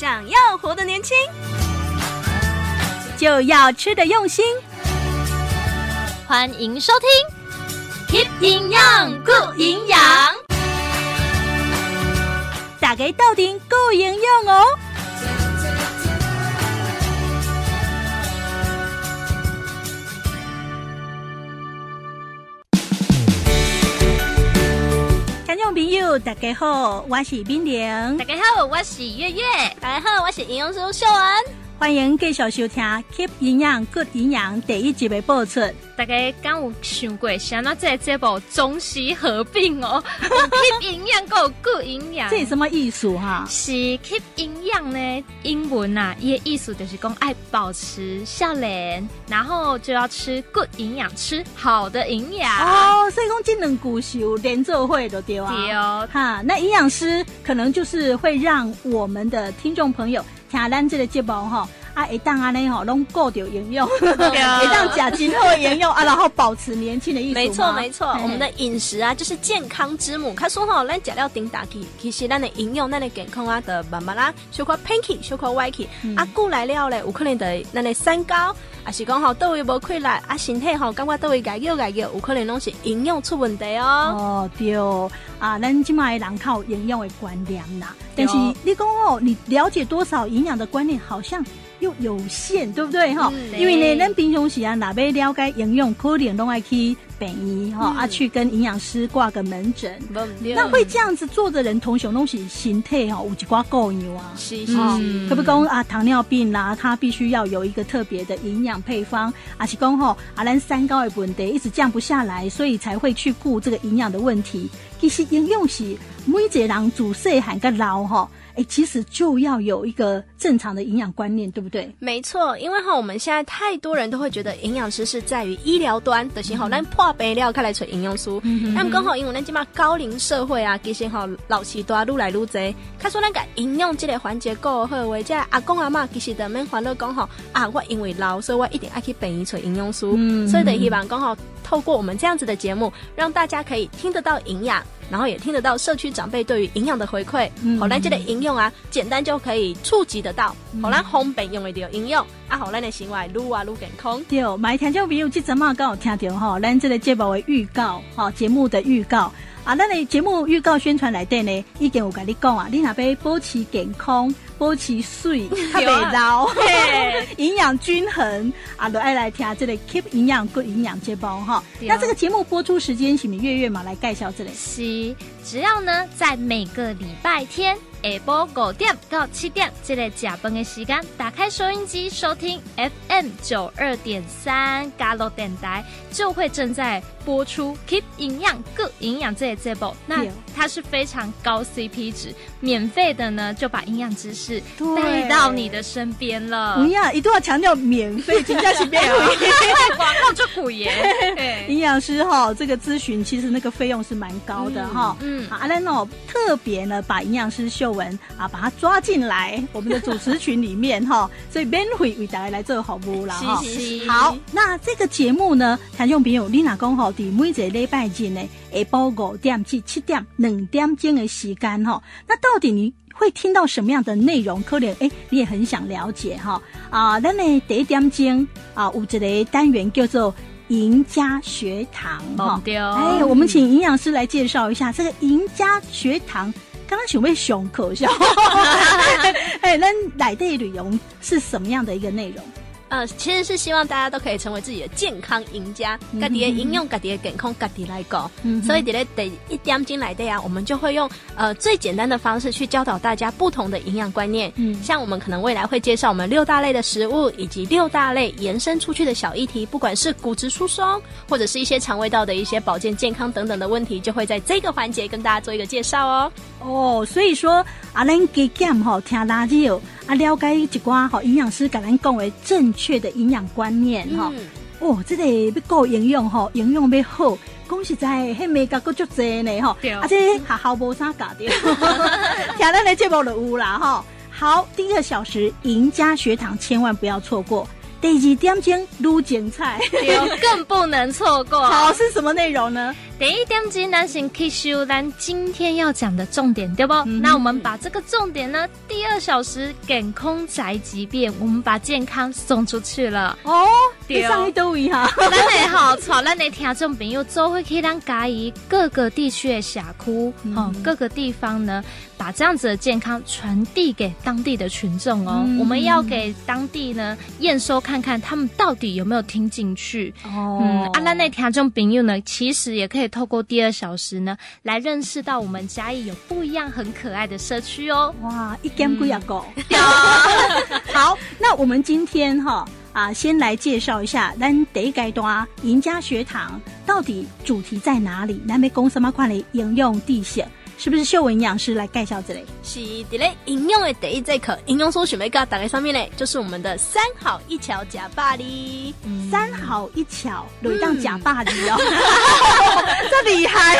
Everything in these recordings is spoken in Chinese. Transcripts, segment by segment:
想要活得年轻，就要吃得用心。欢迎收听《Keep 营养顾营养》，大家到底够营养哦！朋友，大家好，我是冰玲。大家好，我是月月。大家好，我是营养师秀文。欢迎继续收听《Keep 营养 Good 营养》第一集的播出。大家刚有想过，想到这这部中西合并哦，Keep 营养 Go Good 营养，这是什么意思哈？是 Keep 营养呢？英文呐、啊，伊个意思就是讲爱保持笑脸，然后就要吃 Good 营养，吃好的营养哦。所以讲这两句是有连做会的对啊。对哦，哈，那营养师可能就是会让我们的听众朋友。听咱这个节目哈，啊，会当安尼吼，拢顾着营养，会当食真好营养啊，然后保持年轻的意思。没错没错，我们的饮食啊，就是健康之母。他说吼，咱食了顶打起，其实咱的营养、咱的健康啊，的慢慢啦，小可偏去，小可歪去，啊，过来了嘞，有可能的咱的三高，啊是讲吼，倒位无亏来，啊，身体吼，感觉倒位改叫改叫，有可能拢是营养出问题哦。哦对哦，啊，咱即卖人靠营养的观念啦。但是你讲哦，你了解多少营养的观念好像又有限，对不对哈？嗯、因为呢，咱平常时啊，哪边了解营养，可能拢爱去便宜哈，啊，去跟营养师挂个门诊。嗯、那会这样子做的人，通常拢是身体哈有一寡够牛啊。是是是。可不讲啊，糖尿病啦、啊，他必须要有一个特别的营养配方。啊是讲吼，啊，咱三高的问题一直降不下来，所以才会去顾这个营养的问题。其实营养是每一个人自细汉到老哈，哎，其实就要有一个正常的营养观念，对不对？没错，因为哈，我们现在太多人都会觉得营养师是在于医疗端的时候，咱破病了开来找营养师。那么刚好，因为咱今嘛高龄社会啊，其实哈老时多愈来愈多。他说那个营养这个环节够好，为这阿公阿妈其实都免烦恼讲吼啊，我因为老，所以我一定爱去病院找营养师。嗯，所以得希望刚好透过我们这样子的节目，让大家可以听得到营养。然后也听得到社区长辈对于营养的回馈，好咱这个营养啊，简单就可以触及得到，好咱方便用的就营养，啊好咱的行为愈啊愈健康。对，买听众朋友这阵嘛刚好听到哈，咱这个节目的预告，哈节目的预告。啊，咱的节目预告宣传来电呢，已经有跟你讲啊，你那边保持健康，保持水，特别老，营养均衡啊，都爱来听这里 Keep 营养 Good 营养接包哈。那这个节目播出时间请你月月嘛来介绍这里？是，只要呢在每个礼拜天。下晡五点到七点，这个吃饭的时间，打开收音机收听 FM 九二点三嘉洛电台，就会正在播出 Keep 营养 Good 营养这个节目。那它是非常高 CP 值，免费的呢，就把营养知识带到你的身边了。不要，一定要强调免费，真的是免费，广告就苦言。营养师哈，这个咨询其实那个费用是蛮高的哈。嗯，阿兰诺特别呢，把营养师秀。文啊，把他抓进来我们的主持群里面哈，所以免费为大家来做服务啦哈。好，那这个节目呢，听众朋友，你哪讲好？每一个礼拜日呢，下晡五点至七点两点钟的时间哈。那到底你会听到什么样的内容？可能哎，你也很想了解哈啊。咱呢第一点钟啊，有一个单元叫做赢家学堂哈。对哦。哎，我们请营养师来介绍一下这个赢家学堂。刚刚想问熊可笑，哎，那来地旅游是什么样的一个内容？呃，其实是希望大家都可以成为自己的健康赢家，家己的营养，家己的健康，家己来搞。嗯、所以，在第一点进来的呀，我们就会用呃最简单的方式去教导大家不同的营养观念。嗯，像我们可能未来会介绍我们六大类的食物，以及六大类延伸出去的小议题，不管是骨质疏松，或者是一些肠胃道的一些保健健康等等的问题，就会在这个环节跟大家做一个介绍哦。哦，所以说阿兰给讲吼，听垃圾哦，啊了解一寡吼营养师甲咱讲为正确的营养观念哈。嗯、哦，这个要够营养吼，营养要好，讲实在，迄美甲够足济呢吼，而且还毫无啥搞的，听咱的节目就有啦哈。好，第一个小时赢家学堂千万不要错过。第二点钟撸剪菜，更不能错过。好，是什么内容呢？第一点钟男性 Kiss 咱今天要讲的重点对不？嗯、那我们把这个重点呢，第二小时健康宅急便，我们把健康送出去了哦。对上一周一哈，咱的好，带咱的听众朋友做回去咱嘉义各个地区的社区，哦，各个地方呢，把这样子的健康传递给当地的群众哦。嗯、我们要给当地呢验收看看他们到底有没有听进去哦。嗯，啊，咱的听众朋友呢，其实也可以。透过第二小时呢，来认识到我们嘉义有不一样很可爱的社区哦。哇，一点不要够。好，那我们今天哈啊，先来介绍一下咱第一阶段赢家学堂到底主题在哪里？南美公司么款的应用地线？是不是秀文营养师来介绍这里？是的嘞，营养的第一节课，营养素准备告打在上面嘞，就是我们的三好一巧假巴黎。嗯、三好一巧，有一档假巴黎哦，这厉害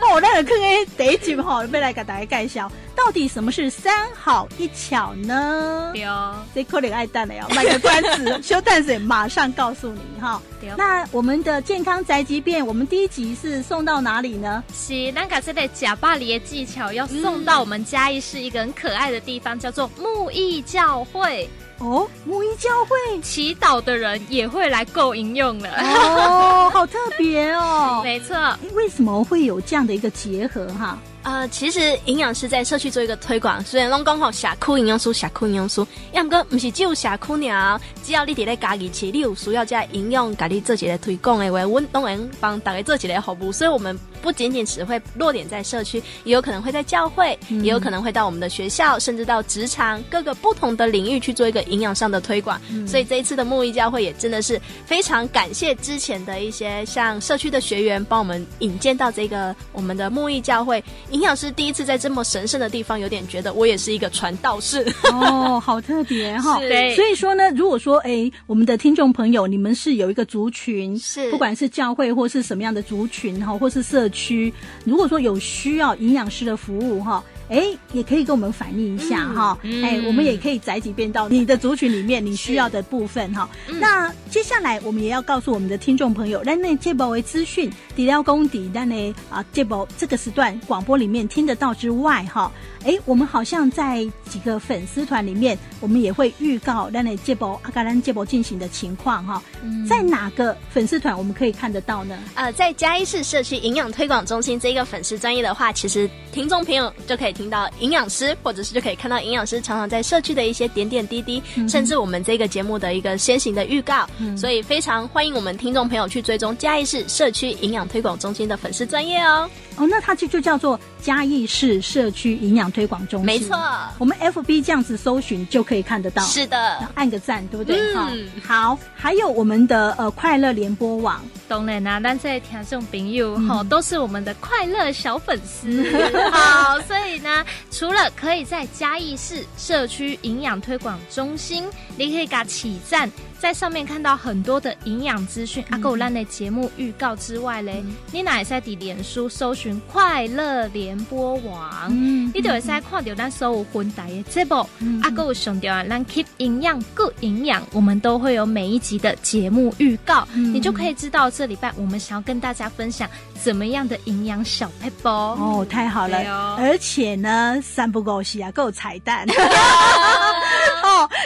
哦！那个课诶，第一集吼，要来给大家介绍，到底什么是三好一巧呢？对哦，这可能爱蛋了哟，卖个关子，修蛋水马上告诉你哈。对哦。那我们的健康宅急便，我们第一集是送到哪里呢？是咱家这个假巴黎。技巧要送到我们嘉义市一个很可爱的地方，嗯、叫做木艺教会哦。木艺教会祈祷的人也会来购饮用了哦，好特别哦。没错，为什么会有这样的一个结合哈？呃，其实营养师在社区做一个推广，虽然拢讲吼社区营养师，社区营养师，要唔过不是只有社区鸟，只要你伫咧家己饲，你有需要这营养，家己做一个推广的话，阮当然帮大家做一个服务。所以，我们不仅仅只会落点在社区，也有可能会在教会，嗯、也有可能会到我们的学校，甚至到职场各个不同的领域去做一个营养上的推广。嗯、所以，这一次的木艺教会也真的是非常感谢之前的一些像社区的学员帮我们引荐到这个我们的木艺教会。营养师第一次在这么神圣的地方，有点觉得我也是一个传道士哦，好特别哈。对，所以说呢，如果说哎，我们的听众朋友，你们是有一个族群，是不管是教会或是什么样的族群哈，或是社区，如果说有需要营养师的服务哈。哎，也可以跟我们反映一下哈。哎、我们也可以宅几遍到你的族群里面你需要的部分哈。嗯、那接下来我们也要告诉我们的听众朋友，那那这波为资讯，底料功底，那呢啊这波这个时段广播里面听得到之外哈。哎，我们好像在几个粉丝团里面，我们也会预告那那这波阿嘎兰这波进行的情况哈。嗯、在哪个粉丝团我们可以看得到呢？呃，在嘉义市社区营养推广中心这一个粉丝专业的话，其实听众朋友就可以。听到营养师，或者是就可以看到营养师常常在社区的一些点点滴滴，嗯、甚至我们这个节目的一个先行的预告，嗯、所以非常欢迎我们听众朋友去追踪嘉义市社区营养推广中心的粉丝专业哦。哦，那它就就叫做嘉义市社区营养推广中心，没错。我们 FB 这样子搜寻就可以看得到，是的，按个赞，对不对？嗯，好。还有我们的呃快乐联播网，当然啦，咱这听众朋友哈，都是我们的快乐小粉丝。好，所以呢，除了可以在嘉义市社区营养推广中心，你可以给起赞。在上面看到很多的营养资讯，阿狗烂的节目预告之外嘞，嗯、你哪会在底脸书搜寻快乐联播网，嗯、你就会在看到咱所有分台的节目，阿狗上掉啊，咱 keep 营养 good 营养，我们都会有每一集的节目预告，嗯、你就可以知道这礼拜我们想要跟大家分享怎么样的营养小撇步。哦，太好了，哦、而且呢，三不五时啊，够彩蛋。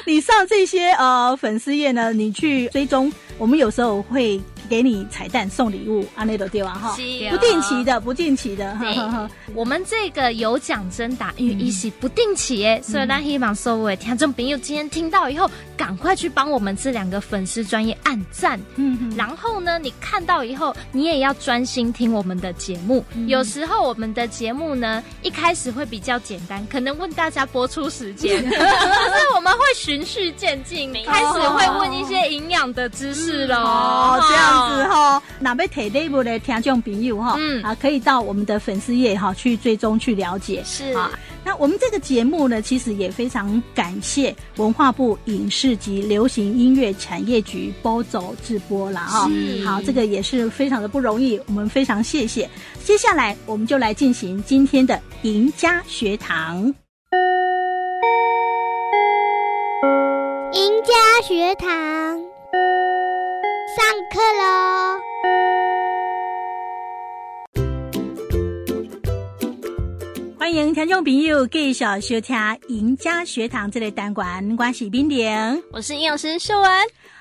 你上这些呃粉丝页呢，你去追踪，我们有时候会。给你彩蛋送礼物，阿内都对吧？哈，不定期的，不定期的。对，我们这个有奖征答，因为一是不定期耶，所以咱希望所有听众朋友今天听到以后，赶快去帮我们这两个粉丝专业按赞。嗯，然后呢，你看到以后，你也要专心听我们的节目。有时候我们的节目呢，一开始会比较简单，可能问大家播出时间，可是我们会循序渐进，开始会问一些营养的知识喽。哦，这样。之后，那被台内部的听众朋友哈，嗯啊，可以到我们的粉丝页哈去追踪去了解。是啊，那我们这个节目呢，其实也非常感谢文化部影视及流行音乐产业局播走直播了哈。是好，这个也是非常的不容易，我们非常谢谢。接下来，我们就来进行今天的赢家学堂。赢家学堂。上课喽！欢迎听众朋友继续收听《赢家学堂》这类单冠关系冰道，我是营养师秀文。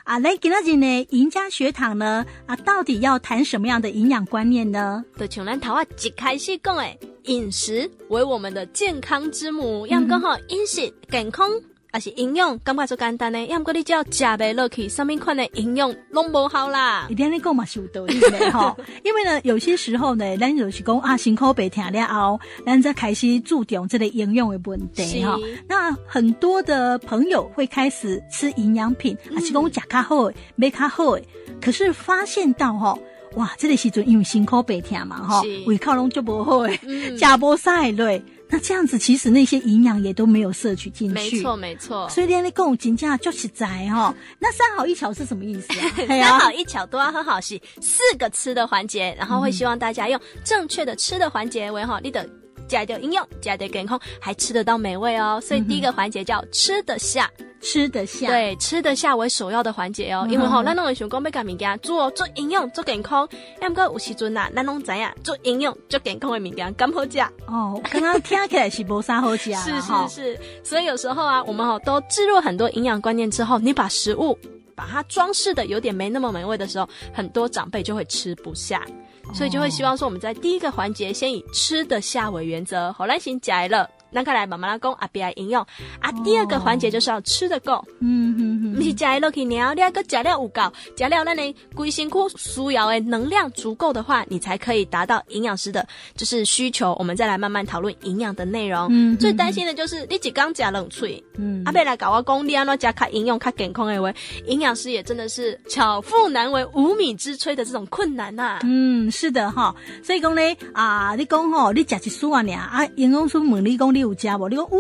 啊，来今仔日呢，《赢家学堂》呢，啊，到底要谈什么样的营养观念呢？对，琼兰桃啊，即开始讲诶，饮食为我们的健康之母，要刚好饮食健康。还是营养，感觉就简单呢。要不你只要吃不落去，上面款的营养拢无好啦。一点你讲嘛是有道理的吼。因为呢，有些时候呢，咱就是讲啊，辛苦白听了后，咱再开始注重这个营养的问题哈。那很多的朋友会开始吃营养品，嗯、啊，是讲食较好，买较好。可是发现到吼，哇，这个时阵因为辛苦白听嘛吼，胃口拢就不好诶，吃不晒对。那这样子，其实那些营养也都没有摄取进去。没错，没错。所以练的共金价就是宅哈。那三好一巧是什么意思啊？三好一巧都要很好是四个吃的环节，然后会希望大家用正确的吃的环节为哈，你的加点营养，加点健康，还吃得到美味哦。所以第一个环节叫吃得下。吃得下，对，吃得下为首要的环节哦。因为吼，咱拢会想讲要甲物件做做营养、做健康，要毋过有时阵呐，咱拢知影做营养、做健康的物件敢好食哦。刚刚听起来是无啥好食，是是是。所以有时候啊，我们吼都置入很多营养观念之后，你把食物把它装饰的有点没那么美味的时候，很多长辈就会吃不下，所以就会希望说我们在第一个环节先以吃的下为原则。好，来先食了。那看来慢慢来讲啊，别来应用啊。第二个环节就是要吃得够，嗯嗯嗯，不是加落去鸟，你要个加料有够，加料那你规身躯需要的能量足够的话，你才可以达到营养师的就是需求。我们再来慢慢讨论营养的内容。嗯，最担心的就是你只刚加冷脆，嗯，啊，别来搞我讲你安怎加较营养较健康的话，营养师也真的是巧妇难为无米之炊的这种困难呐、啊。嗯，是的哈，所以讲呢啊，你讲吼，你食一素啊，啊，营养师问你讲。你有加不？你说哇，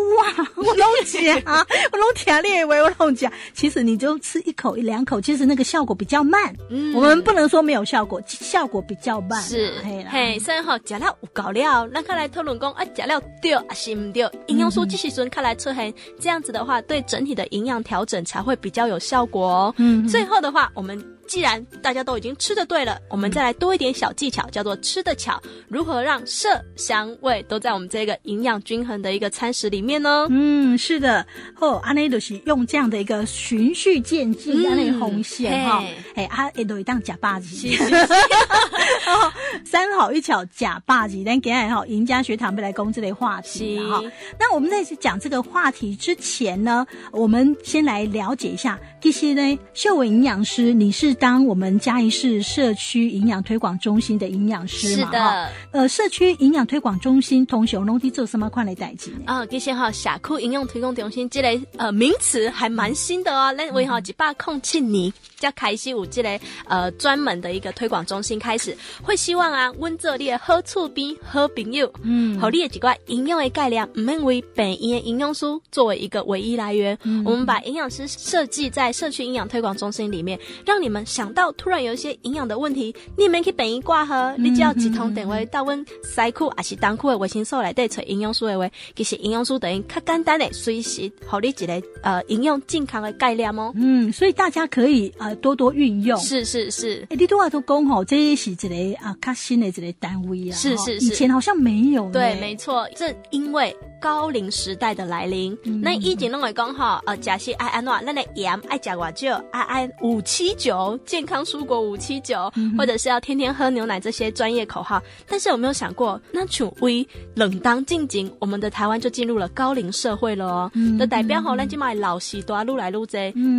我 拢加，我拢听你的话，我拢加。其实你就吃一口一两口，其实那个效果比较慢。嗯，我们不能说没有效果，效果比较慢。是，嘿，所以吼加了有够了，那看来讨论讲啊，加了对还是唔对？营养素这时阵看来出现这样子的话，对整体的营养调整才会比较有效果哦。嗯，最后的话，我们。既然大家都已经吃的对了，我们再来多一点小技巧，叫做吃的巧。如何让色香味都在我们这个营养均衡的一个餐食里面呢？嗯，是的。哦，阿内都是用这样的一个循序渐进，阿内红线哈，哎，阿内都一当假霸气。三好一巧假霸气，但给爱好赢家学堂不来攻这类话题哈。那我们在讲这个话题之前呢，我们先来了解一下，其实呢，秀文营养师，你是。当我们嘉义市社区营养推广中心的营养师嘛，哈，呃，社区营养推广中心同学拢地做什么款的代志呢？啊，其实哈，社区营养推广中心这类呃名词还蛮新的哦，那为哈一百空七年才开始有这类呃专门的一个推广中心开始，会希望啊，温做你的好厝边好朋友，嗯，好，你的几块营养的概念，唔免为本营的营养素作为一个唯一来源，嗯、我们把营养师设计在社区营养推广中心里面，让你们。想到突然有一些营养的问题，你们可以本营挂号，你只要几通电话到问西库还是东库的维生素来对找营养素的话，其实营养素等于较简单的随时好你一个呃营养健康的概念哦。嗯，所以大家可以呃多多运用。是是是，诶，你多话都讲吼，这是一个啊较新的一个单位啊。是是是，以前好像没有。对，没错，这因为。高龄时代的来临，那以前拢会讲哈，呃，假设爱安怎，那个盐爱加多少，爱爱五七九，健康蔬果五七九，或者是要天天喝牛奶这些专业口号。但是有没有想过，那处微冷当静静，我们的台湾就进入了高龄社会了哦。的代表吼，咱今麦老时多愈来愈多，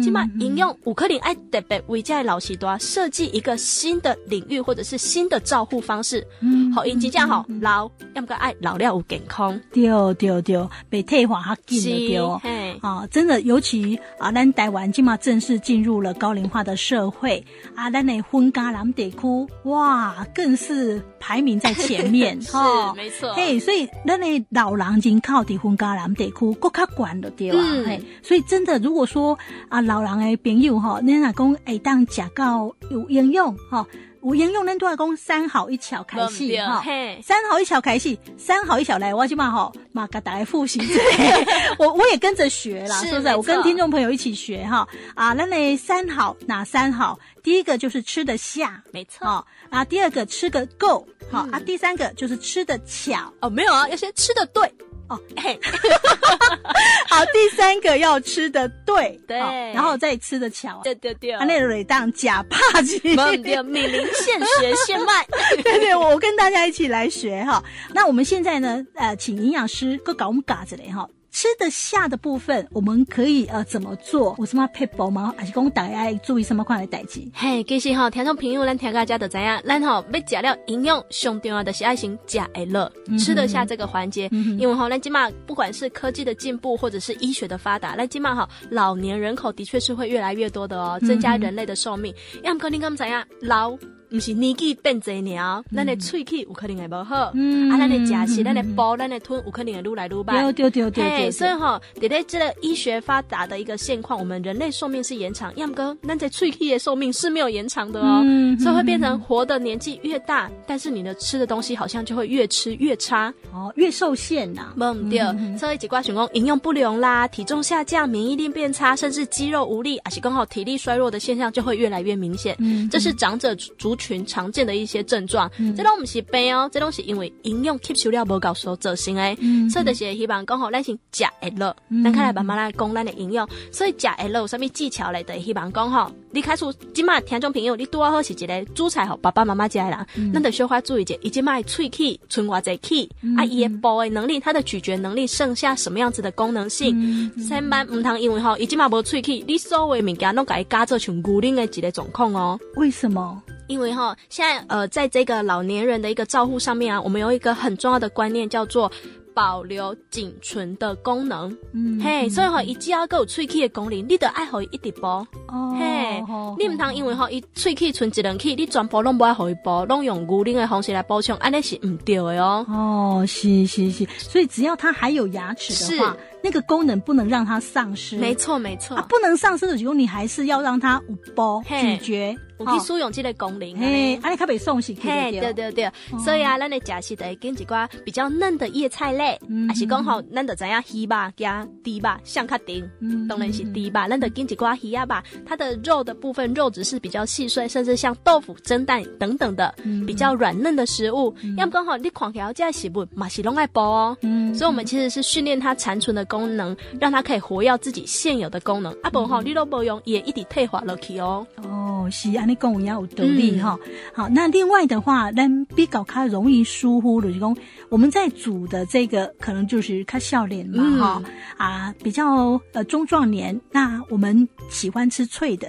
今麦应用五颗零爱特别为在老时多设计一个新的领域或者是新的照护方式。好，以及这样好老，要么爱老了有健康。对对。丢丢被退化哈，紧丢啊！真的，尤其啊，咱台湾今嘛正式进入了高龄化的社会啊，咱的婚家男得哭哇，更是排名在前面哈，没错。嘿，所以咱的老人已经靠的婚家人地区更加管了对吧？嘿，所以真的，如果说啊，老人的朋友哈，你若讲哎，当吃到有应用哈。我沿用那段讲三好一巧开戏哈，三好一巧开戏，三好一巧来，我就嘛吼嘛给大家复习之类，我我也跟着学啦，是不是？我跟听众朋友一起学哈啊，那那三好哪三好？第一个就是吃得下，没错。啊，第二个吃个够，好啊，第三个就是吃得巧。哦，没有啊，要先吃得对。哦，嘿，好，第三个要吃的对，对，然后再吃的巧，对对对，他，那个当假帕吉，没有，米林现学现卖，对对，我跟大家一起来学哈。那我们现在呢，呃，请营养师哥搞我们嘎子嘞哈。吃得下的部分，我们可以呃怎么做？有什么撇步吗？还是讲大家注意什么款的代志？嘿，其实哈，听众朋友咱听大家就知影，咱吼要食了营养上重要的是爱心食会落，吃得下这个环节。嗯、因为哈，咱今嘛不管是科技的进步，或者是医学的发达，咱今嘛哈老年人口的确是会越来越多的哦，增加人类的寿命。要么你讲怎样老？不是年纪变侪鸟，咱的喙齿有可能会不好，嗯、啊，咱的食食，咱的包，咱的吞，有可能会愈来愈慢。对对对对。所以哈，在在这个医学发达的一个现况，我们人类寿命是延长，要么哥，咱的喙齿的寿命是没有延长的哦，嗯、所以会变成活的年纪越大，但是你的吃的东西好像就会越吃越差，哦，越受限呐。嗯，对。所以几挂想讲营养不良啦，体重下降，免疫力变差，甚至肌肉无力，而且刚好体力衰弱的现象就会越来越明显。嗯，这是长者族。群常见的一些症状，嗯、这种不是病哦，这拢是因为营养吸收了无够所造成诶。嗯、所以就是希望讲吼咱先食会落，咱开来慢慢来讲咱的营养。所以食会落有啥物技巧咧？就是希望讲吼，你开始今麦听众朋友，你拄好是一个煮菜好爸爸妈妈食的人，咱得小可注意一下，伊今麦喙齿存偌济气，嗯、啊，伊的包的能力，它的咀嚼能力剩下什么样子的功能性？千万唔通因为吼，伊今麦无喙齿，你所有物件拢甲伊加做像牛奶的一个状况哦。为什么？因为哈，现在呃，在这个老年人的一个照护上面啊，我们有一个很重要的观念，叫做保留仅存的功能。嗯，嘿，所以哈，伊只要够有喙齿的功能，你得爱好一直补。哦，嘿，你唔通因为哈，伊喙齿存一两齿，你全部拢不爱好伊补，拢用牛奶的方式来补充，安尼是唔对的哦。哦，是是是，所以只要他还有牙齿的话。那个功能不能让它丧失，没错没错，啊，不能丧失的时候，你还是要让它有包咀嚼，有去使用这个功能。嘿，啊，你可别送洗，嘿，对。对对，所以啊，咱的假期得跟几寡比较嫩的叶菜类，还是讲好，咱得怎样鱼吧加猪吧，像卡丁，当然是猪吧，咱得跟几挂鱼啊吧，它的肉的部分肉质是比较细碎，甚至像豆腐、蒸蛋等等的比较软嫩的食物。要么刚好你看起来这食物嘛是拢爱包哦，所以我们其实是训练它残存的。功能让它可以活跃自己现有的功能，啊不哈，你都不用也一直退化了去哦。哦，是啊，你讲也有道理哈。好，那另外的话，咱比较较容易疏忽的，就是讲我们在煮的这个可能就是看笑脸嘛哈、嗯、啊，比较呃中壮年，那我们喜欢吃脆的，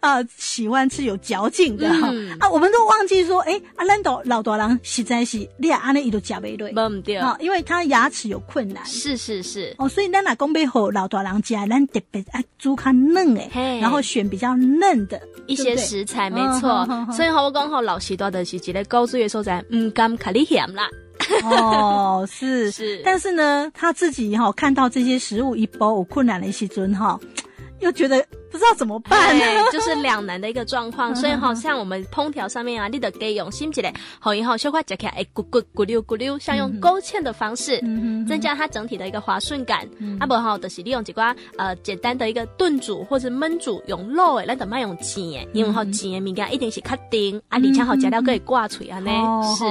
啊，喜欢吃有嚼劲的哈、嗯、啊，我们都忘记说，哎，啊，咱都老大人实在是你啊，安尼伊都食不落，不对啊，因为他牙齿有困难。是是是哦，所以咱若讲要好老大人食，咱特别爱煮较嫩诶然后选比较嫩的一些食材，没错。所以我讲好老师多的是一个高资源所在，唔甘卡你咸啦。哦，是 是，但是呢，他自己哈看到这些食物一包有困难的时阵哈，又觉得。不知道怎么办，就是两难的一个状况。所以好像我们烹调上面啊，你得给用心起来，好以后小块夹起来，哎，咕咕咕溜咕溜，像用勾芡的方式，嗯增加它整体的一个滑顺感。啊不好，就是利用几挂呃简单的一个炖煮或者焖煮，用肉诶，那怎么用煎？因为好煎的物件一定是卡丁啊，里加好加料可以挂嘴啊呢。是，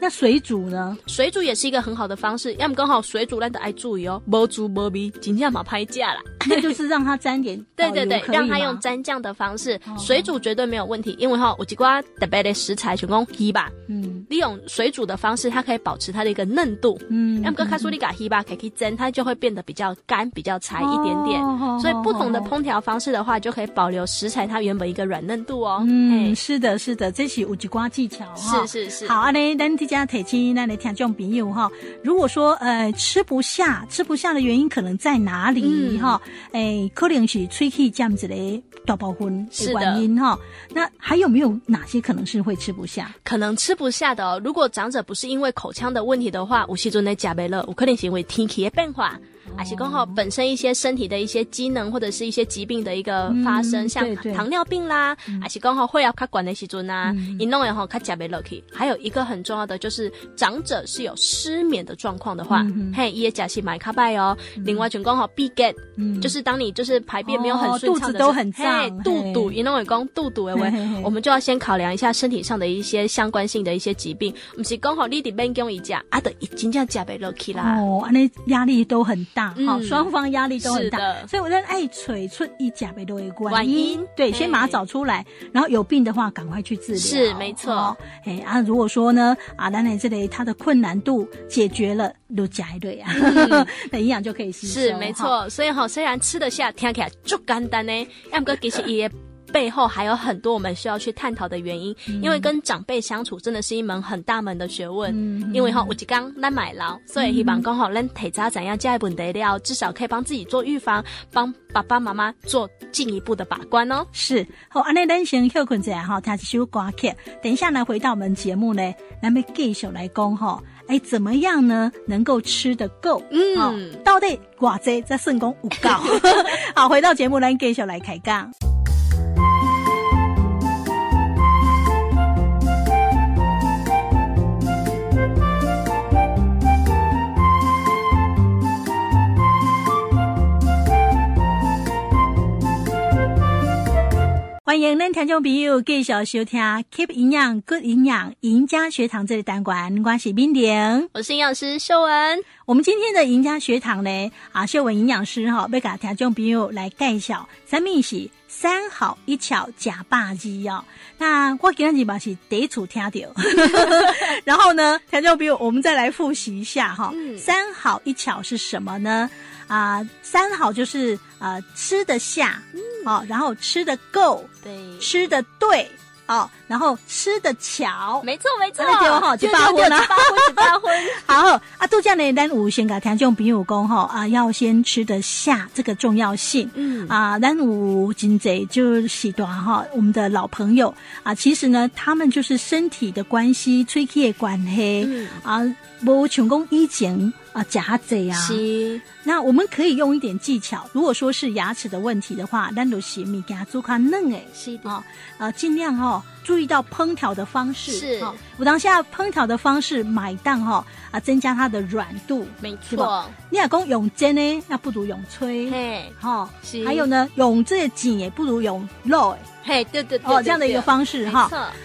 那水煮呢？水煮也是一个很好的方式。要么刚好水煮，那得爱注意哦，无煮无味，真正嘛拍价啦。那就是让它沾点，对对对。让它用蘸酱的方式水煮绝对没有问题，因为哈，有几瓜特别的食材，全讲鱼吧，嗯，利用水煮的方式，它可以保持它的一个嫩度，嗯，那么跟卡苏里嘎鱼吧可以蒸，它就会变得比较干，比较柴一点点，所以不同的烹调方式的话，就可以保留食材它原本一个软嫩度哦。嗯，是的，是的，这是有几瓜技巧，是是是。好，阿嘞，咱这家提亲，那你听众朋友哈，如果说呃吃不下，吃不下的原因可能在哪里哈？哎，可能是喙齿这样子嘞。大包荤的原因哈，那还有没有哪些可能是会吃不下？可能吃不下的哦。如果长者不是因为口腔的问题的话，有时阵的食不落，有可能是因为天气的变化。还是刚好本身一些身体的一些机能或者是一些疾病的一个发生，嗯、像糖尿病啦，还是刚好会要卡管的时阵啊，一弄然后卡加贝洛克。还有一个很重要的就是长者是有失眠的状况的话，嗯、嘿，也加西买卡拜哦。嗯、另外全刚好必 get，，就是当你就是排便没有很顺畅的时候，哦、肚子都很胀，肚肚一弄也讲肚肚的话，我们就要先考量一下身体上的一些相关性的一些疾病，不是刚好你得边讲一下啊，的已经叫加贝洛克啦。哦，那压力都很大，好、嗯，双方压力都很大，所以我在爱锤出一甲贝洛克观音，对，先把它找出来，然后有病的话赶快去治疗，是没错。哎、哦、啊，如果说呢啊，奶奶这里它的困难度解决了，都加一对啊，那营养就可以吸收，是没错。哦、所以哈，虽然吃得下，听起来就简单呢，要不过其实 也。背后还有很多我们需要去探讨的原因，嗯、因为跟长辈相处真的是一门很大门的学问。嗯、因为哈，我就刚来买了，所以希望刚好能提早怎样加一本得料，至少可以帮自己做预防，帮爸爸妈妈做进一步的把关哦。是，好，安内咱先休困一下哈，听一首歌曲。等一下呢，回到我们节目呢，咱们继续来讲哈，哎，怎么样呢，能够吃得够？嗯，到底寡贼在圣宫五告。好，回到节目，咱继续来开讲。欢迎恁听众朋友继续收听 Keep 营养 Good 营养赢家学堂这个单元，我是冰玲，我是营养师秀文。我们今天的赢家学堂呢，啊，秀文营养师哈，要给听众朋友来介绍什么是三好一巧假霸鸡哦。那我今日嘛是第一次听到，然后呢，听众朋友，我们再来复习一下哈，嗯、三好一巧是什么呢？啊，三好就是呃吃得下，嗯。哦，然后吃得够，对，吃得对，哦，然后吃得巧，没错没错，就八分啊，八分，好啊，度假呢，咱五先给听众朋友讲哈啊，要先吃得下这个重要性，嗯。啊，咱五金贼就是多哈，我们的老朋友啊，其实呢，他们就是身体的关系，吹气的关系，嗯。啊，无像讲以前。啊，假嘴啊！是，那我们可以用一点技巧。如果说是牙齿的问题的话，单独洗米给它做看嫩诶，是的啊，呃，尽量哈、哦、注意到烹调的方式是。哦、我当下烹调的方式买档哈啊，增加它的软度。没错，你老公用煎呢，那不如用吹。嘿，哈，是。还有呢，用这紧也不如用肉。嘿，对对对，哦，这样的一个方式哈，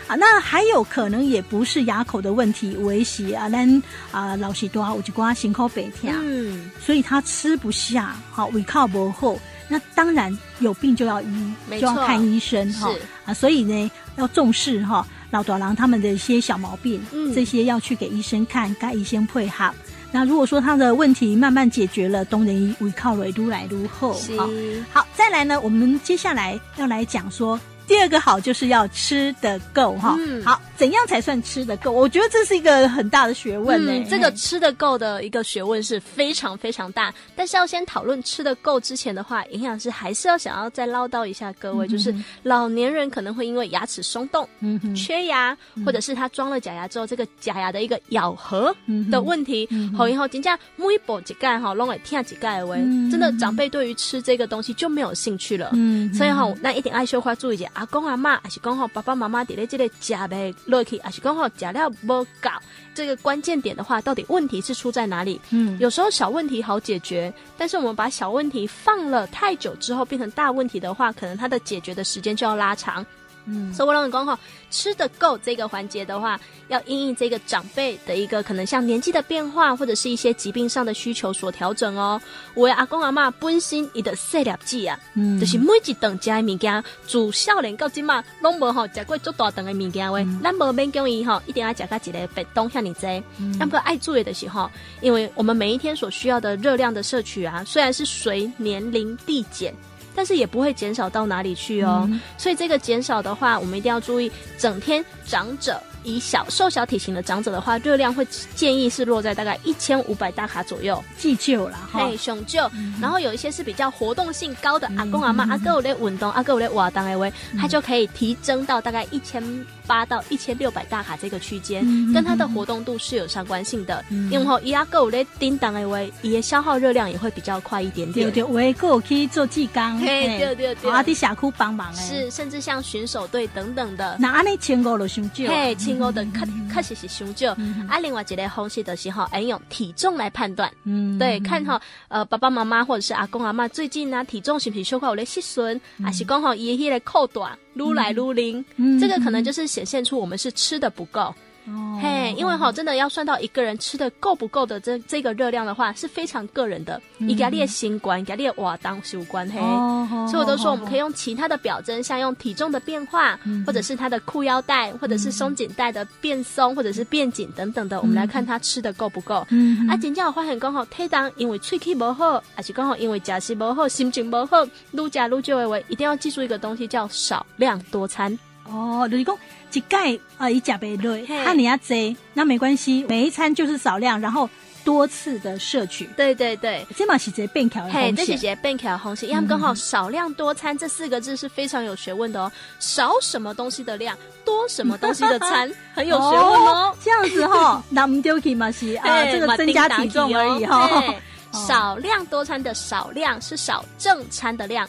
啊，那还有可能也不是牙口的问题，威胁啊，咱啊老许多我就刮心口北跳，嗯，所以他吃不下，好胃口不好，那当然有病就要医，就要看医生哈，啊，所以呢要重视哈老多郎他们的一些小毛病，嗯，这些要去给医生看，该医生配合。那如果说他的问题慢慢解决了，当然胃口会愈来如后。好，好，再来呢，我们接下来要来讲说。第二个好就是要吃得够哈，嗯、好，怎样才算吃得够？我觉得这是一个很大的学问呢、欸。嗯。这个吃得够的一个学问是非常非常大，但是要先讨论吃得够之前的话，营养师还是要想要再唠叨一下各位，嗯、就是老年人可能会因为牙齿松动、嗯、缺牙，或者是他装了假牙之后，这个假牙的一个咬合的问题，好，然后人家每一步一盖哈，弄来听几盖喂，真的长辈对于吃这个东西就没有兴趣了。嗯，所以哈，那一点爱秀花注意一下。阿公阿妈还是讲好爸爸妈妈伫咧这个食袂落去，还是讲好食了无够。这个关键点的话，到底问题是出在哪里？嗯，有时候小问题好解决，但是我们把小问题放了太久之后，变成大问题的话，可能它的解决的时间就要拉长。嗯，所以我让你讲哈，吃得够这个环节的话，要因应这个长辈的一个可能像年纪的变化，或者是一些疾病上的需求所调整哦。我阿公阿妈本身伊的摄尿剂啊，嗯，就是每一顿食的物件，自少年到今嘛，拢无吼食过足大顿的物件喂，咱无免讲伊吼，一定要食到一个便当遐尔济。那么爱注意的是吼，因为我们每一天所需要的热量的摄取啊，虽然是随年龄递减。但是也不会减少到哪里去哦，嗯、所以这个减少的话，我们一定要注意，整天长者以小瘦小体型的长者的话，热量会建议是落在大概一千五百大卡左右，计就了哈。嘿，熊就，然后有一些是比较活动性高的阿公阿妈，阿哥有在运动，阿哥有在瓦当的话，他就可以提升到大概一千八到一千六百大卡这个区间，跟他的活动度是有相关性的。因为吼，伊阿哥有在叮当的话，伊的消耗热量也会比较快一点点。对对，我哥可以做技工，嘿，对对对，阿弟下库帮忙是，甚至像选手队等等的。那阿你千五就上少，嘿，千五的确确实是上少。啊，另外一个方式的时候，哎用体重来判断。嗯，对，看哈，呃，爸爸妈妈或者是阿公阿妈最近呢，体重是不是小可有咧失顺，还是刚好伊迄个扣短，撸来撸零。这个可能就是显现出我们是吃的不够。哦，嘿，因为哈，真的要算到一个人吃的够不够的这这个热量的话，是非常个人的，一个列新冠，一个列瓦当习惯嘿。哦，所以我都说我们可以用其他的表征，像用体重的变化，或者是他的裤腰带，或者是松紧带的变松，或者是变紧等等的，我们来看他吃的够不够。嗯，啊，真正有发现刚好体重因为喙齿不好，还是刚好因为食食不好，心情不好，愈食愈少的话，一定要记住一个东西叫少量多餐。哦，就是讲一盖啊，一加倍累，看你要贼，那没关系，每一餐就是少量，然后多次的摄取。对对对，这嘛是直变巧的嘿，这是直接变巧的红线，因为刚好少量多餐这四个字是非常有学问的哦。少什么东西的量，多什么东西的餐，很有学问哦。这样子哈，那唔丢弃嘛是啊，这个增加体重而已哈。少量多餐的少量是少正餐的量。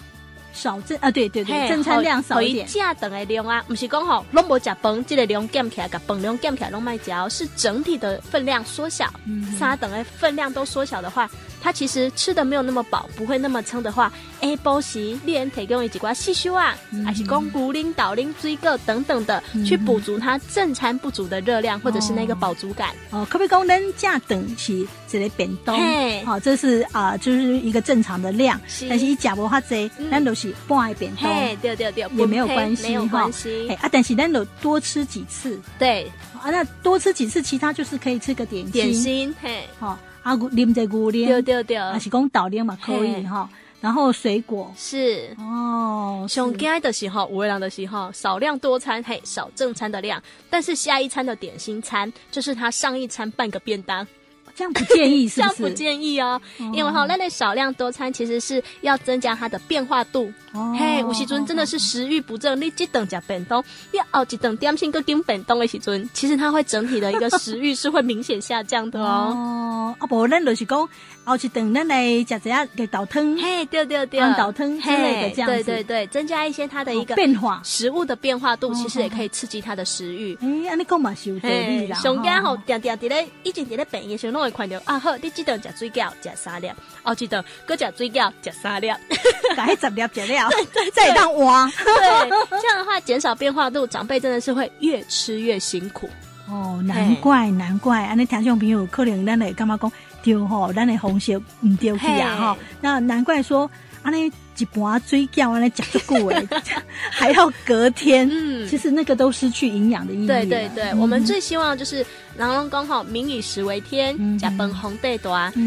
少正啊，对对对，正餐量少一点。加等的量啊，不是讲吼，拢无食饭，这个量减起来，个饭量减起来拢卖嚼，是整体的分量缩小。嗯，三等的分量都缩小的话，他其实吃的没有那么饱，不会那么撑的话，哎，补习练提供一几块细修啊，还是讲骨灵导灵追个等等的，去补足他正餐不足的热量，或者是那个饱足感。哦，可不可以讲能加等起这个便当？好，这是啊，就是一个正常的量。但是一加不话这，那都是。半爱变动，对对对，也没有关系，没有关系。啊，但是咱有多吃几次，对。啊，那多吃几次，其他就是可以吃个点心，点心，嘿，好啊，啉这牛奶，对对对，还是讲豆奶嘛可以哈。然后水果。是。哦，上街的时候，五味郎的时候，少量多餐，嘿，少正餐的量，但是下一餐的点心餐就是他上一餐半个便当。这样不建议 是不是？这样不建议哦，因为哈，那类少量多餐其实是要增加它的变化度。嘿，有时阵真的是食欲不振，你一顿吃便当，你熬一顿点心跟点便当的时阵，其实它会整体的一个食欲是会明显下降的哦。哦，啊不，咱就是讲熬一顿咱来吃一下个倒汤，嘿，对对对，豆汤之类的这样子，对对对，增加一些它的一个变化，食物的变化度，其实也可以刺激它的食欲。哎，安尼讲嘛是有道理啦。上家吼，定定伫咧，以前伫咧病的时候，拢会看到啊，好，你这顿吃水饺，吃三粒，哦，这顿搁食水饺，吃三粒，把迄十粒吃了，再当挖。对，这样的话减少变化度，长辈真的是会越吃越辛苦。哦，难怪难怪，安尼听众朋友可能咱会感觉讲丢吼，咱的红烧唔丢去啊吼，那难怪说安尼。一盘水饺安尼讲这个哎，还要隔天。嗯，其实那个都失去营养的意义。对对对，我们最希望就是，然后刚好民以食为天，食饭皇帝大，食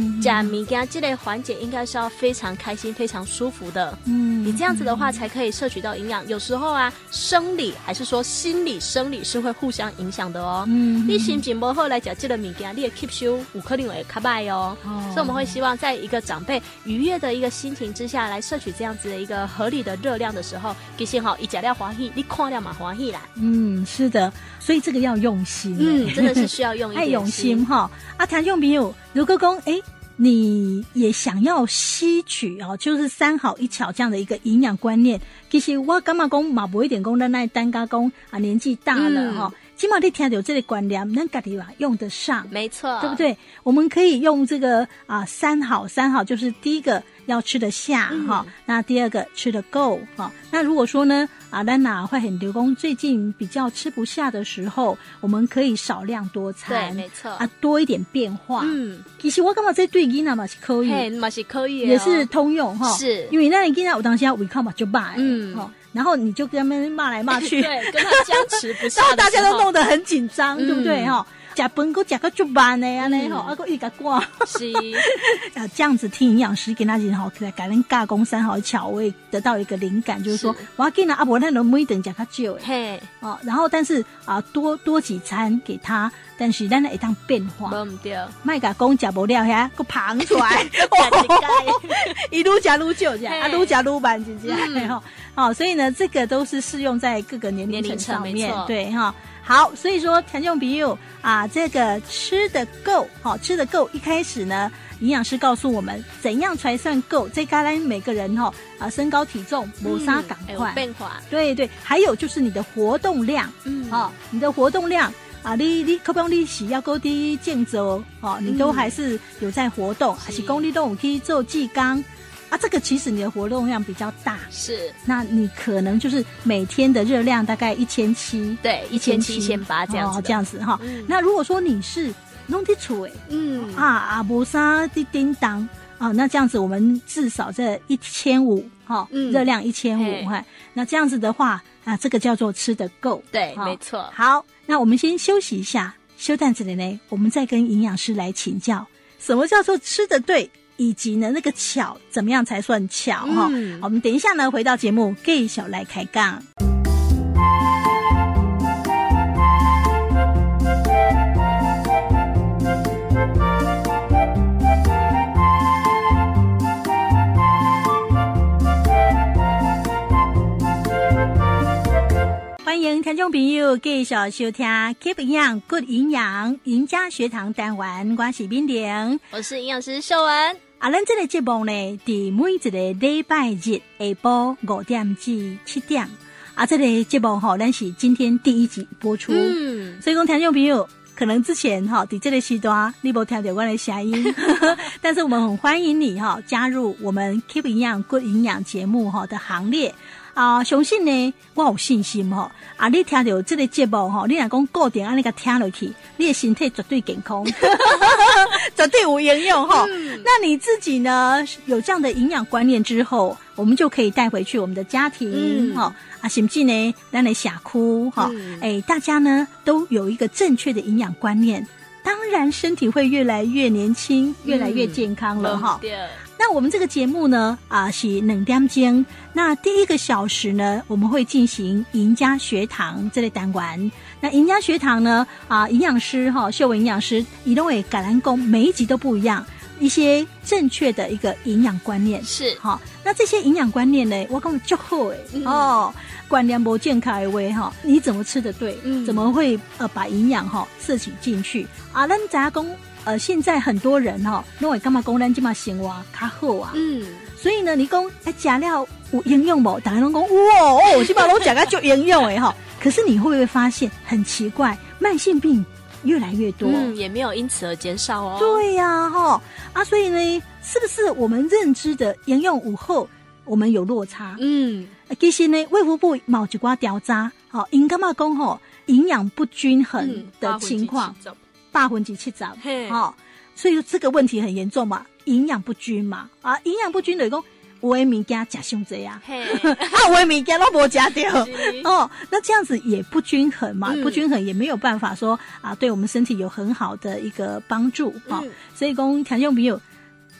物件这类环节应该是要非常开心、非常舒服的。嗯，你这样子的话才可以摄取到营养。有时候啊，生理还是说心理、生理是会互相影响的哦。嗯，你心情不好来讲这个物件，你也吸收有可能会卡败哦。所以我们会希望在一个长辈愉悦的一个心情之下来摄取。这样子的一个合理的热量的时候，其实哈，一加料欢喜，你看了嘛欢喜啦。嗯，是的，所以这个要用心，嗯，真的是需要用一点心，用心哈。啊，谭用朋友，如果讲哎，你也想要吸取哦，就是三好一巧这样的一个营养观念，其实我干嘛讲嘛不一点讲，咱那单家讲啊，年纪大了哈。嗯起码你听到这个观念，能家己吧用得上，没错，对不对？我们可以用这个啊，三好，三好就是第一个要吃得下哈、嗯哦，那第二个吃得够哈、哦。那如果说呢，啊，丹娜会很流工，最近比较吃不下的时候，我们可以少量多餐，对，没错啊，多一点变化。嗯，其实我感觉这对囡仔嘛是可以，嘛是可以，也是通用哈。是，因为那你囡仔有当时要违抗嘛就罢，嗯，哈。然后你就跟他们骂来骂去，对，跟他僵持不下，然后大家都弄得很紧张，嗯、对不对哈？加饭佫食个足慢的安尼吼，啊个一个挂是，啊这样子听营养师跟他讲吼，可以改成加工三好巧味，得到一个灵感，就是说我要给他阿伯那种每顿加较少诶，嘿，哦，然后但是啊多多几餐给他，但是咱会当变化，唔对，卖甲讲食不了遐，个胖出来，一路加路就这样，啊愈食愈慢就这样，吼，好，所以呢，这个都是适用在各个年龄层上面，对哈。好，所以说听众朋友啊，这个吃的够，好、哦、吃的够。一开始呢，营养师告诉我们怎样才算够。这该来每个人哈、哦、啊，身高体重磨砂赶快变化，对对。还有就是你的活动量，嗯，好、哦，你的活动量啊，你你可不可以洗要够低健走，哦，你都还是有在活动，还是公里动可以做技刚。啊，这个其实你的活动量比较大，是，那你可能就是每天的热量大概一千七，对，一千七、一千八这样子，这样子哈。那如果说你是弄的出诶，嗯。啊啊，无啥的叮当啊，那这样子我们至少在一千五哈，热量一千五哈。那这样子的话啊，这个叫做吃得够，对，没错。好，那我们先休息一下，休蛋子的呢，我们再跟营养师来请教，什么叫做吃的对？以及呢，那个巧怎么样才算巧哈？嗯、我们等一下呢，回到节目继续来开杠。欢迎听众朋友继续收听 Keep 营养 Good 营养赢家学堂单元，我是冰玲，我是营养师秀文。啊，咱这个节目呢，伫每一个礼拜日下晡五点至七点。啊，这个节目哈，咱是今天第一集播出。嗯，所以讲听众朋友，可能之前哈，伫这个时段你无听到我的声音，但是我们很欢迎你哈，加入我们 Keep 营养 Good 营养节目哈的行列。啊，相信呢，我有信心哈。啊，你听到这个节目哈，你若讲固定安尼个听落去，你的身体绝对健康，绝对有营养哈。嗯、那你自己呢，有这样的营养观念之后，我们就可以带回去我们的家庭哈。嗯、啊，甚至呢，让你想哭哈。嗯、哎，大家呢都有一个正确的营养观念，当然身体会越来越年轻，越来越健康了哈。嗯那我们这个节目呢，啊是两点钟。那第一个小时呢，我们会进行赢家学堂这类单元。那赢家学堂呢，啊，营养师哈，秀文营养师，移动为橄榄工，每一集都不一样，一些正确的一个营养观念是哈。那这些营养观念呢，我讲就好诶，嗯、哦，观念不健康的话哈，你怎么吃的对？嗯、怎么会呃把营养哈摄取进去啊？咱杂工。呃，现在很多人哈、哦，因为干嘛讲咱这么生活较好啊，嗯，所以呢，你讲哎，假料有应用不？大家拢讲哇哦，我起码拢讲个就营养哎哈。可是你会不会发现很奇怪，慢性病越来越多，嗯，也没有因此而减少哦。对呀、啊，哈、哦、啊，所以呢，是不是我们认知的营养午后我们有落差？嗯，其实呢，卫福部某几挂调查，好，因干嘛讲吼，营养不均衡的情况。嗯八分之七十，嘿。哦，所以说这个问题很严重嘛，营养不均嘛，啊，营养不均等于讲我的物件吃伤济啊，嘿。啊，我的物件都无吃掉，是。哦，那这样子也不均衡嘛，嗯、不均衡也没有办法说啊，对我们身体有很好的一个帮助。啊，嗯、所以讲听众朋友，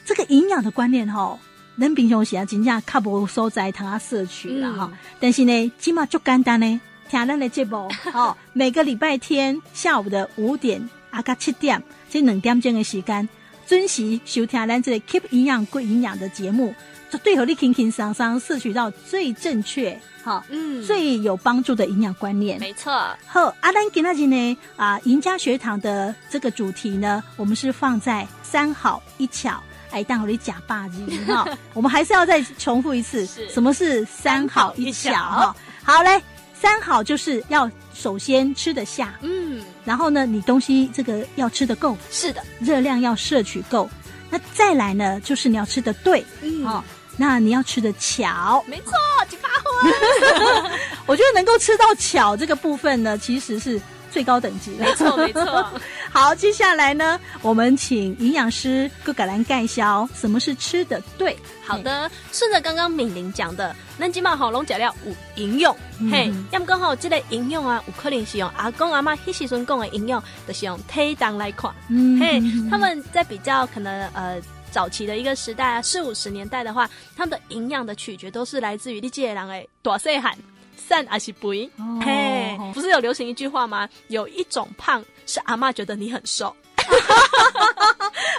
这个营养的观念哈，人平常时啊，真正较无所在通啊摄取啦哈，嗯、但是呢，起码就简单呢，听咱的节目哦，每个礼拜天下午的五点。啊，甲七点这两点钟的时间，准时收听咱这个 Keep 营养 Good 营养的节目，绝对和你轻轻松松摄取到最正确、哈，嗯，最有帮助的营养观念。没错。好，阿兰今天呢，啊，赢家学堂的这个主题呢，我们是放在三好一巧，哎，但和你假霸子哈，我们还是要再重复一次，是什么是三好一巧哈？好嘞。三好就是要首先吃得下，嗯，然后呢，你东西这个要吃得够，是的，热量要摄取够，那再来呢，就是你要吃得对，嗯，哦，那你要吃得巧，没错，几把火，我觉得能够吃到巧这个部分呢，其实是最高等级的，没错没错。好，接下来呢，我们请营养师葛格兰介绍什么是吃的对。好的，顺着刚刚敏玲讲的，咱今嘛好龙讲料有营养，嘿，要么刚好这个营养啊，有可能是用阿公阿妈迄时阵讲的营养，就是用体重来看，嗯，嘿，他们在比较可能呃早期的一个时代啊，四五十年代的话，他们的营养的取决都是来自于你这个人的大细汉。散还是肥？嘿，不是有流行一句话吗？有一种胖是阿嬷觉得你很瘦。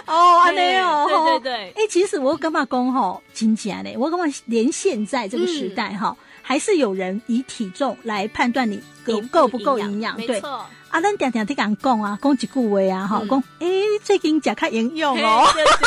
哦，安尼哦，对对对。哎、欸，其实我干嘛讲吼，真假嘞？我干嘛连现在这个时代哈，嗯、还是有人以体重来判断你够够不够营养？对。啊，咱常常在讲讲啊，讲几句话啊，哈、嗯，讲哎、欸，最近甲看营养哦，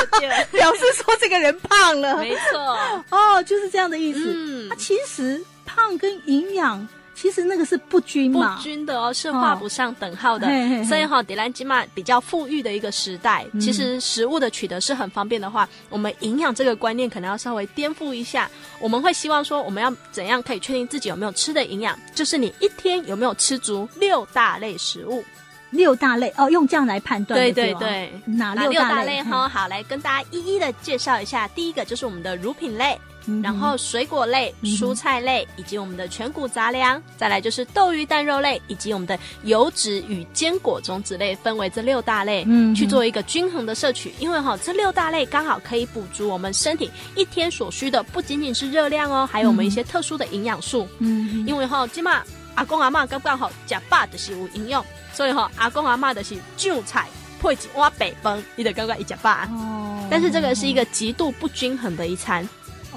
表示说这个人胖了。没错。哦，就是这样的意思。嗯，啊，其实。胖跟营养其实那个是不均嘛，不均的哦，是画不上等号的。哦、嘿嘿嘿，所以哈，迪兰吉玛比较富裕的一个时代，嗯、其实食物的取得是很方便的话，我们营养这个观念可能要稍微颠覆一下。我们会希望说，我们要怎样可以确定自己有没有吃的营养？就是你一天有没有吃足六大类食物？六大类哦，用这样来判断。对对对，哪六大类？哈，好，来跟大家一一的介绍一下。第一个就是我们的乳品类。然后水果类、蔬菜类以及我们的全谷杂粮，再来就是豆鱼蛋肉类以及我们的油脂与坚果种子类，分为这六大类，嗯，去做一个均衡的摄取。因为哈，这六大类刚好可以补足我们身体一天所需的，不仅仅是热量哦，还有我们一些特殊的营养素。嗯，因为哈，今嘛阿公阿妈刚刚好假爸的是有营养，所以哈，阿公阿妈的是韭菜配几碗白饭，你得刚刚一假爸。哦，但是这个是一个极度不均衡的一餐。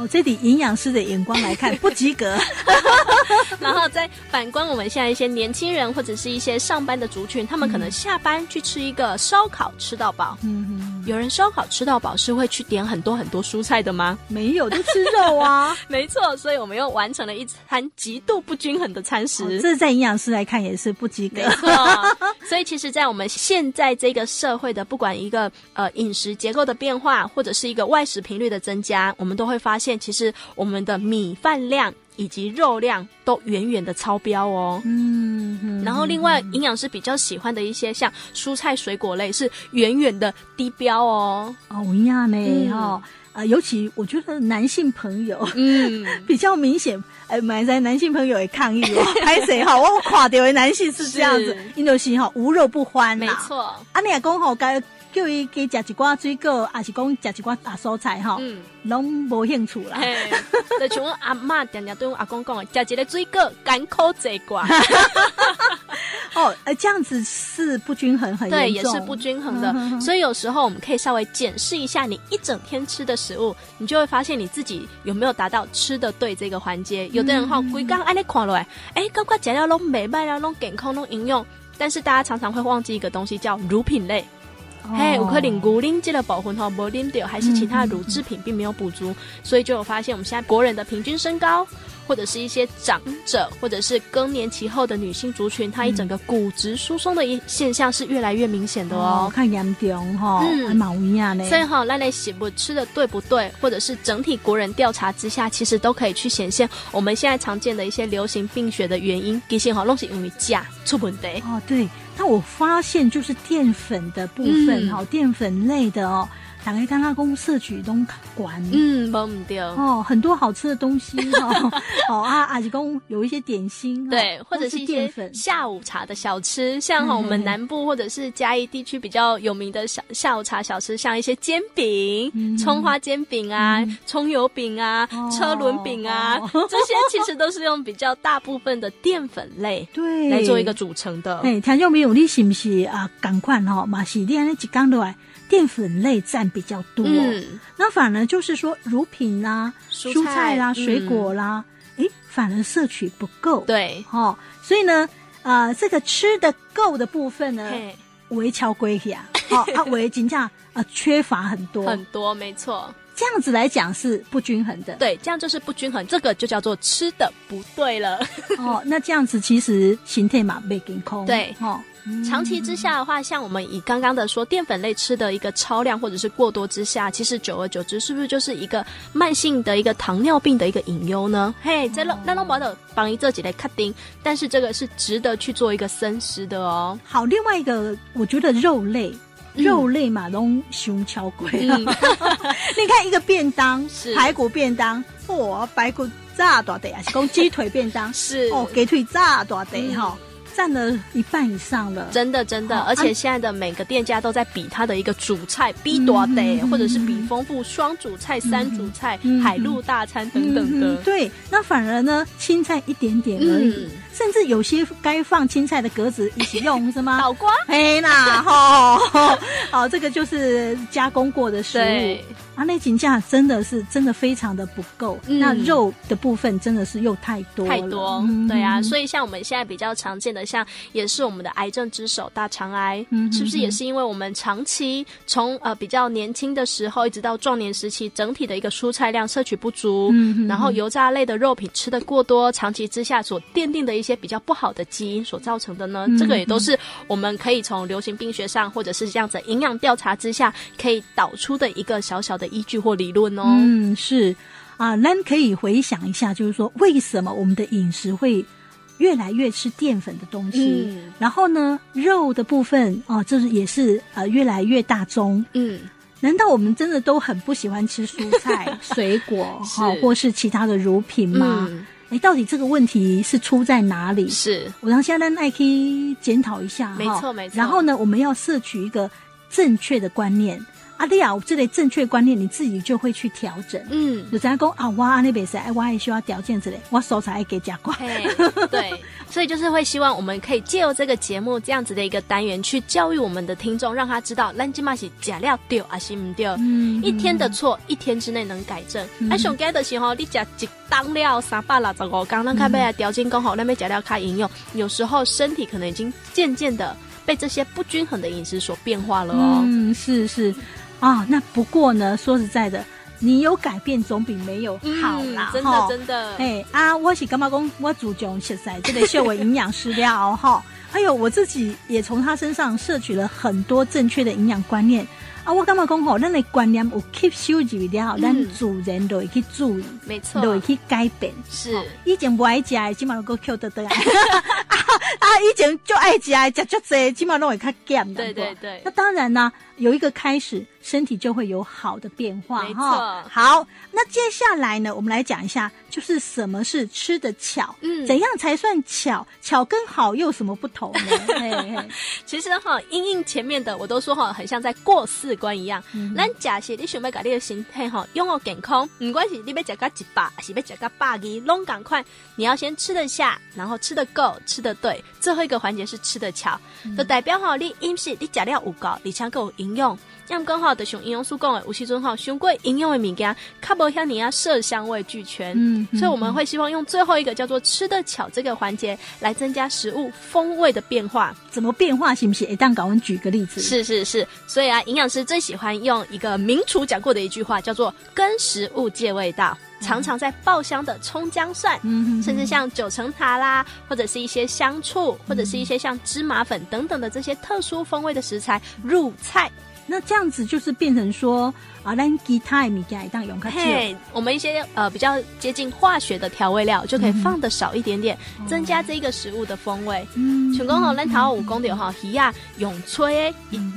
哦，这里营养师的眼光来看，不及格。然后再反观我们现在一些年轻人或者是一些上班的族群，他们可能下班去吃一个烧烤吃到饱。嗯哼，有人烧烤吃到饱是会去点很多很多蔬菜的吗？没有，就吃肉啊。没错，所以我们又完成了一餐极度不均衡的餐食。哦，这在营养师来看也是不及格。没错，所以其实，在我们现在这个社会的，不管一个呃饮食结构的变化，或者是一个外食频率的增加，我们都会发现，其实我们的米饭量。以及肉量都远远的超标哦。嗯，嗯，然后另外营养师比较喜欢的一些像蔬菜水果类是远远的低标哦。哦，一样呢哈。啊，尤其我觉得男性朋友，嗯，比较明显。哎，买在男性朋友也抗议哦，拍谁哈？我垮掉的男性是这样子，印度型哈无肉不欢。没错。啊，你也讲好该。叫伊加食一寡水果，还是讲食一寡大蔬菜哈？嗯，拢无兴趣啦。就像我阿妈常常对我阿公讲的，食一个水果，甘苦这寡。哦，呃，这样子是不均衡，很。对，也是不均衡的。嗯、所以有时候我们可以稍微检视一下你一整天吃的食物，你就会发现你自己有没有达到吃的对这个环节。有的人哈，规工安尼看落来，哎，刚刚食了拢美卖了，拢健康，拢营养，但是大家常常会忘记一个东西，叫乳品类。嘿，有可能骨龄这个保魂哈，没啉到，还是其他的乳制品并没有补足，嗯、所以就有发现我们现在国人的平均身高，或者是一些长者，或者是更年期后的女性族群，她一整个骨质疏松的一现象是越来越明显的哦，哦看严重哈，嗯，蛮危险的。所以哈，那类食物吃的对不对，或者是整体国人调查之下，其实都可以去显现我们现在常见的一些流行病学的原因，其实哈，拢是因为钾出问题哦，对。那我发现就是淀粉的部分哈，淀、嗯、粉类的哦。打开刚刚公摄取东馆，嗯，没唔掉哦，很多好吃的东西 哦，哦啊，阿吉公有一些点心，对，或者是一些下午茶的小吃，像哈我们南部或者是嘉义地区比较有名的小下午茶小吃，像一些煎饼、葱花煎饼啊、葱油饼啊、车轮饼啊，这些其实都是用比较大部分的淀粉类 对。来做一个组成的。哎，听众朋友，你是不是啊？赶快哈，马西利安那几缸的淀粉类占比较多，嗯，那反而就是说乳品啦、蔬菜啦、水果啦，诶，反而摄取不够，对，哦，所以呢，呃，这个吃的够的部分呢，微超归呀，哦，啊，微金价啊缺乏很多。很多，没错。这样子来讲是不均衡的，对，这样就是不均衡，这个就叫做吃的不对了。哦，那这样子其实形态嘛被给空，对，哦，长期之下的话，像我们以刚刚的说淀粉类吃的一个超量或者是过多之下，其实久而久之，是不是就是一个慢性的一个糖尿病的一个隐忧呢？嘿，这弄那弄不的帮一这几类卡丁，但是这个是值得去做一个深思的哦。好，另外一个我觉得肉类。肉类嘛，拢熊敲贵。嗯、你看一个便当，是排骨便当，嚯，排骨炸多的啊，是讲鸡腿便当，是哦，鸡腿炸多的哈。占了一半以上了，真的真的，而且现在的每个店家都在比它的一个主菜，比多得，或者是比丰富双主菜、三主菜、海陆大餐等等的。对，那反而呢，青菜一点点而已，甚至有些该放青菜的格子一起用，是吗？脑瓜，嘿啦，吼，好，这个就是加工过的食物。啊，那斤价真的是真的非常的不够，嗯、那肉的部分真的是又太多太多，嗯、对啊，所以像我们现在比较常见的，像也是我们的癌症之首大肠癌，嗯、是不是也是因为我们长期从呃比较年轻的时候一直到壮年时期，整体的一个蔬菜量摄取不足，嗯、然后油炸类的肉品吃的过多，长期之下所奠定的一些比较不好的基因所造成的呢？嗯、这个也都是我们可以从流行病学上或者是这样子营养调查之下可以导出的一个小小的。依据或理论哦，嗯，是啊，那可以回想一下，就是说，为什么我们的饮食会越来越吃淀粉的东西？嗯，然后呢，肉的部分哦，这是也是呃越来越大宗。嗯，难道我们真的都很不喜欢吃蔬菜、水果哈，或是其他的乳品吗？哎，到底这个问题是出在哪里？是我让现在可以检讨一下，没错没错。然后呢，我们要摄取一个正确的观念。阿丽亚，这类正确观念你自己就会去调整。嗯，有人讲啊，我那边是哎，我也需要条件之类，我手才给加挂。对，所以就是会希望我们可以借由这个节目这样子的一个单元，去教育我们的听众，让他知道咱今嘛是假料对还是唔对。嗯，一天的错，一天之内能改正。哎，上街的时候，你食一当料三百六十五，刚刚开背来调整讲好，那边假料开营养，有时候身体可能已经渐渐的被这些不均衡的饮食所变化了哦。嗯，是是。啊、哦，那不过呢，说实在的，你有改变总比没有好啦，嗯、真的真的。哎啊，我是干嘛讲？我主讲现在这个秀为营养师了哈，还有我自己也从他身上摄取了很多正确的营养观念。啊，我干嘛讲吼？咱的观念有吸收就比较好，咱主人都会去注意，没错，都会去改变。是，以前不爱吃的，起码都够 Q 得得啊！啊，以前就爱吃的，吃足济，起码都会较减。对对对。那当然呢，有一个开始，身体就会有好的变化。没错。好，那接下来呢，我们来讲一下，就是什么是吃的巧？嗯，怎样才算巧？巧跟好又有什么不同呢？嘿嘿。其实哈，英英前面的我都说哈，很像在过四关一样。咱假设你想要把你的身体哈拥有健康，不管是你要吃个一百，还是要吃个百二，拢赶快，你要先吃得下，然后吃得够，吃得对。最后一个环节是吃得巧，嗯、就代表哈你饮食你食了有够，而且够有营养。刚好的像营养师讲的，有时阵哈上过营养的物件，较无像你啊色香味俱全。嗯，嗯，所以我们会希望用最后一个叫做吃得巧这个环节来增加食物风味的变化。怎么变化？行不行？一旦搞完举个例子。是是是，所以啊，营养师最喜欢用一个名厨讲过的一句话，叫做“跟食物借味道”。常常在爆香的葱姜蒜，嗯、甚至像九层塔啦，或者是一些香醋，或者是一些像芝麻粉等等的这些特殊风味的食材入菜。那这样子就是变成说。啊，咱其他的物件当用较少。嘿，我们一些呃比较接近化学的调味料就可以放的少一点点，嗯、增加这个食物的风味。嗯，全工吼，咱头有讲到哈，鱼啊永吹，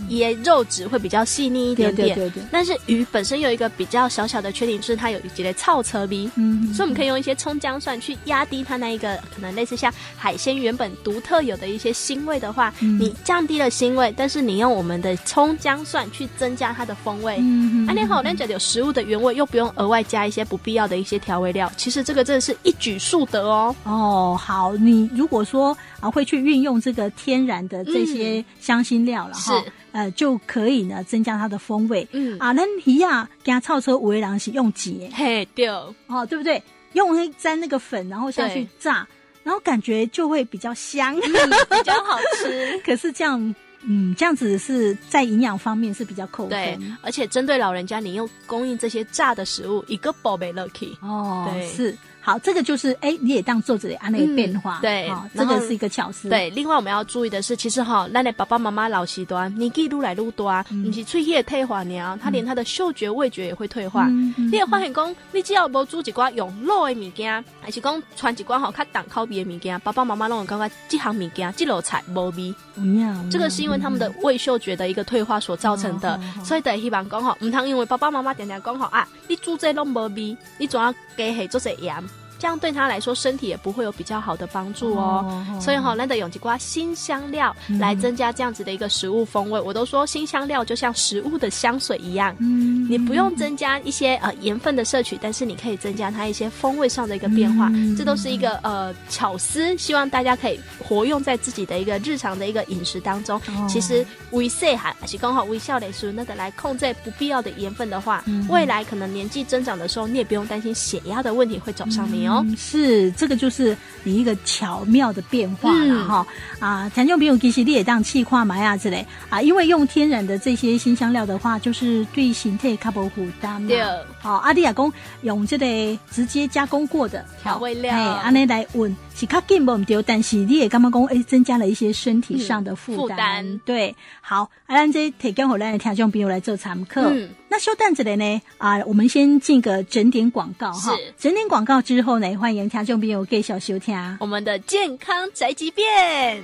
也肉质会比较细腻一点点。对对对对。但是鱼本身有一个比较小小的缺点，就是它有一些臭车鼻。嗯。所以我们可以用一些葱姜蒜去压低它那一个可能类似像海鲜原本独特有的一些腥味的话，嗯、你降低了腥味，但是你用我们的葱姜蒜去增加它的风味。嗯。你好，那讲有食物的原味，又不用额外加一些不必要的一些调味料，其实这个真的是一举数得哦。哦，好，你如果说啊会去运用这个天然的这些香辛料了哈，呃就可以呢增加它的风味。嗯啊，那一样加炒车五味郎是用几？嘿，对哦，对不对？用那沾那个粉，然后下去炸，然后感觉就会比较香，比较好吃。可是这样。嗯，这样子是在营养方面是比较扣分。对，而且针对老人家，你又供应这些炸的食物，一个宝贝 lucky 哦，对是。好，这个就是哎，你也当作者安那个变化，嗯、对、哦，这个是一个巧思。对，另外我们要注意的是，其实哈，那的爸爸妈妈老习端，年纪越来越多啊，你是喙也退化呢，他连他的嗅觉、味觉也会退化。你也发现讲，你只要无煮一寡用肉的物件，还是讲穿一寡好较重口味的物件，爸爸妈妈拢会感觉这行物件、这道菜无味。嗯、这个是因为他们的味嗅觉的一个退化所造成的，嗯、所以得希望讲吼，唔通因为爸爸妈妈常常讲吼啊，你煮这拢无味，你总要加下做些盐。这样对他来说，身体也不会有比较好的帮助哦。所以哈，难得用几瓜新香料来增加这样子的一个食物风味。嗯、我都说新香料就像食物的香水一样，嗯，你不用增加一些呃盐分的摄取，但是你可以增加它一些风味上的一个变化。嗯、这都是一个呃巧思，希望大家可以活用在自己的一个日常的一个饮食当中。哦、其实微细哈，还是刚好微笑的时候，那个来控制不必要的盐分的话，嗯、未来可能年纪增长的时候，你也不用担心血压的问题会找上你哦。嗯、是，这个就是你一个巧妙的变化了哈、嗯、啊！常用比如其实你也当气化买啊之类。啊，因为用天然的这些新香料的话，就是对形态较无负担嘛。对，好、啊，阿弟亚公用这个直接加工过的调味料，哎，安尼来问是较紧不对，但是你也刚刚讲？哎，增加了一些身体上的负担。负担对，好，阿兰这提供好来听众朋友来做参考。嗯，那修蛋子的呢？啊，我们先进个整点广告哈。是，整点广告之后呢，欢迎听众朋友继续收听我们的健康宅急便。